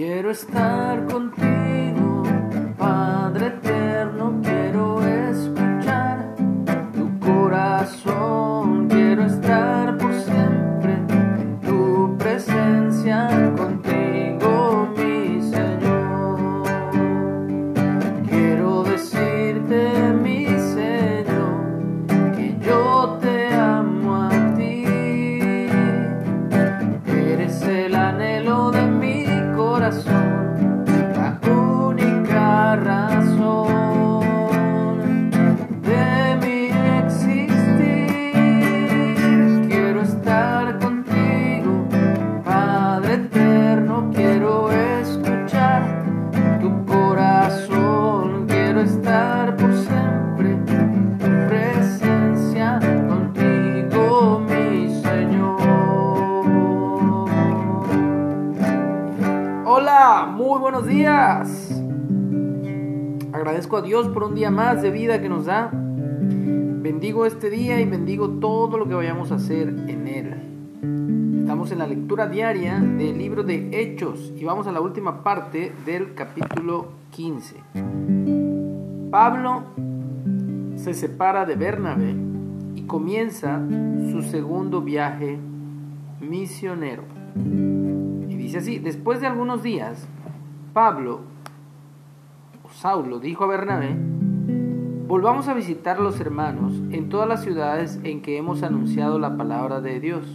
Quiero estar contigo, Hola, muy buenos días. Agradezco a Dios por un día más de vida que nos da. Bendigo este día y bendigo todo lo que vayamos a hacer en él. Estamos en la lectura diaria del libro de Hechos y vamos a la última parte del capítulo 15. Pablo se separa de Bernabé y comienza su segundo viaje misionero. Dice así, después de algunos días, Pablo, o Saulo, dijo a Bernabé, volvamos a visitar a los hermanos en todas las ciudades en que hemos anunciado la palabra de Dios,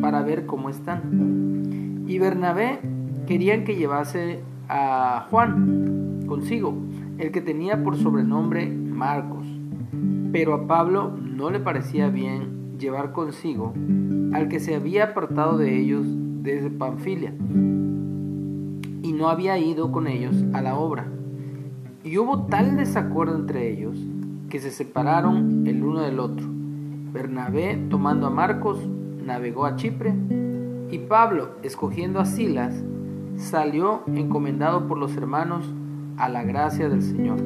para ver cómo están. Y Bernabé querían que llevase a Juan consigo, el que tenía por sobrenombre Marcos. Pero a Pablo no le parecía bien llevar consigo al que se había apartado de ellos desde Panfilia y no había ido con ellos a la obra. Y hubo tal desacuerdo entre ellos que se separaron el uno del otro. Bernabé, tomando a Marcos, navegó a Chipre y Pablo, escogiendo a Silas, salió encomendado por los hermanos a la gracia del Señor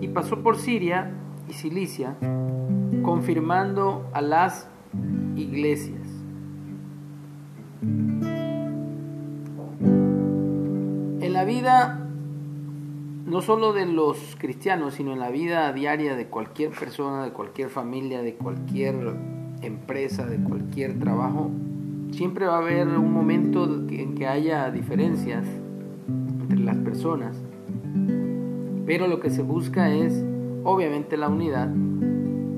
y pasó por Siria y Cilicia, confirmando a las iglesias. La vida, no solo de los cristianos, sino en la vida diaria de cualquier persona, de cualquier familia, de cualquier empresa, de cualquier trabajo, siempre va a haber un momento en que haya diferencias entre las personas. Pero lo que se busca es, obviamente, la unidad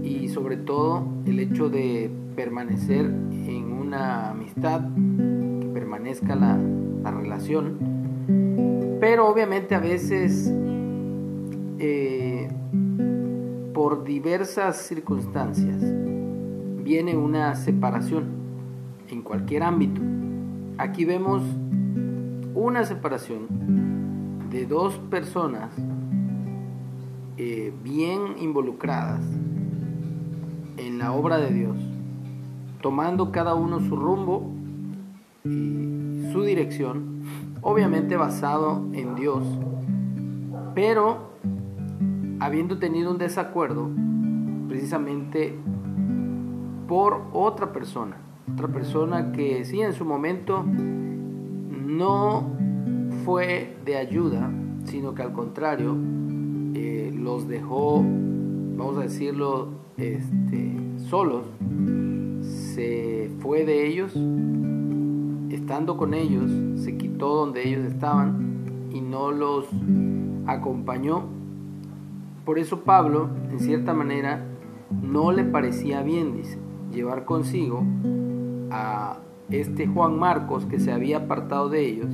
y sobre todo el hecho de permanecer en una amistad, que permanezca la, la relación. Pero obviamente a veces, eh, por diversas circunstancias, viene una separación en cualquier ámbito. Aquí vemos una separación de dos personas eh, bien involucradas en la obra de Dios, tomando cada uno su rumbo y su dirección, obviamente basado en Dios, pero habiendo tenido un desacuerdo precisamente por otra persona, otra persona que sí en su momento no fue de ayuda, sino que al contrario eh, los dejó, vamos a decirlo, este, solos, se fue de ellos, estando con ellos, se quitó donde ellos estaban y no los acompañó. Por eso Pablo, en cierta manera, no le parecía bien, llevar consigo a este Juan Marcos que se había apartado de ellos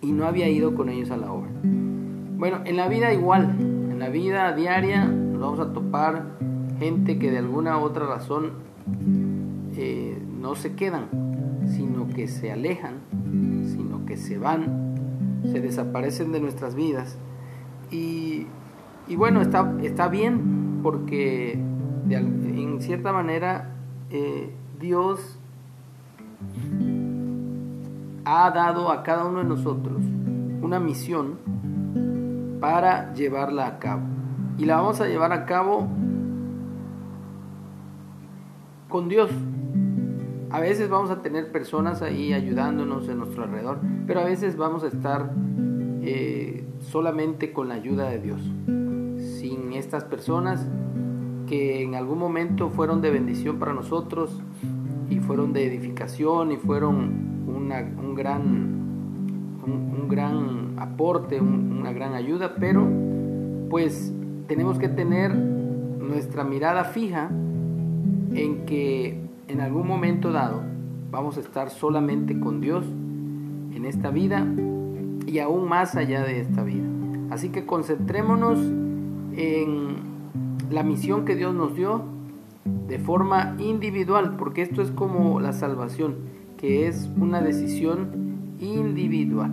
y no había ido con ellos a la obra. Bueno, en la vida igual, en la vida diaria nos vamos a topar gente que de alguna u otra razón eh, no se quedan, sino que se alejan, sino que se van, se desaparecen de nuestras vidas. Y, y bueno, está, está bien porque en cierta manera eh, Dios ha dado a cada uno de nosotros una misión para llevarla a cabo. Y la vamos a llevar a cabo con Dios. A veces vamos a tener personas ahí ayudándonos en nuestro alrededor, pero a veces vamos a estar eh, solamente con la ayuda de Dios. Sin estas personas que en algún momento fueron de bendición para nosotros y fueron de edificación y fueron un gran, un, gran aporte, una gran ayuda, pero pues tenemos que tener nuestra mirada fija en que en algún momento dado vamos a estar solamente con Dios en esta vida y aún más allá de esta vida. Así que concentrémonos en la misión que Dios nos dio de forma individual, porque esto es como la salvación, que es una decisión individual.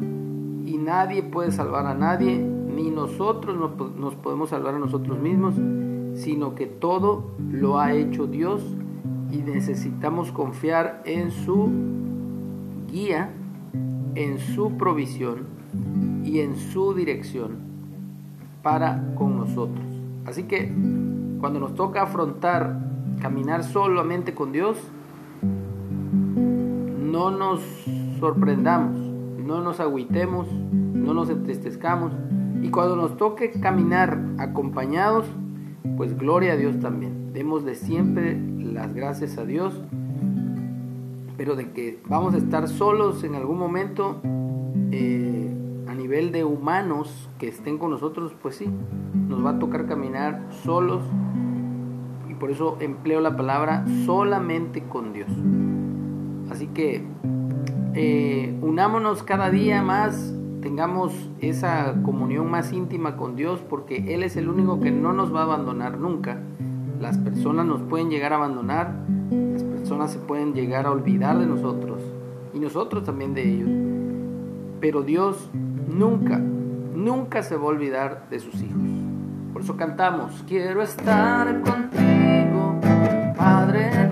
Y nadie puede salvar a nadie, ni nosotros nos podemos salvar a nosotros mismos, sino que todo lo ha hecho Dios y necesitamos confiar en su guía, en su provisión y en su dirección para con nosotros. Así que cuando nos toca afrontar caminar solamente con Dios, no nos sorprendamos, no nos agüitemos, no nos entristezcamos. Y cuando nos toque caminar acompañados, pues gloria a Dios también. Démosle siempre las gracias a Dios. Pero de que vamos a estar solos en algún momento, eh, a nivel de humanos que estén con nosotros, pues sí, nos va a tocar caminar solos por eso empleo la palabra solamente con Dios. Así que eh, unámonos cada día más, tengamos esa comunión más íntima con Dios, porque Él es el único que no nos va a abandonar nunca. Las personas nos pueden llegar a abandonar, las personas se pueden llegar a olvidar de nosotros y nosotros también de ellos. Pero Dios nunca, nunca se va a olvidar de sus hijos. Por eso cantamos, quiero estar contigo, Padre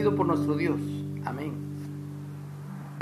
bendecido por nuestro Dios. Amén.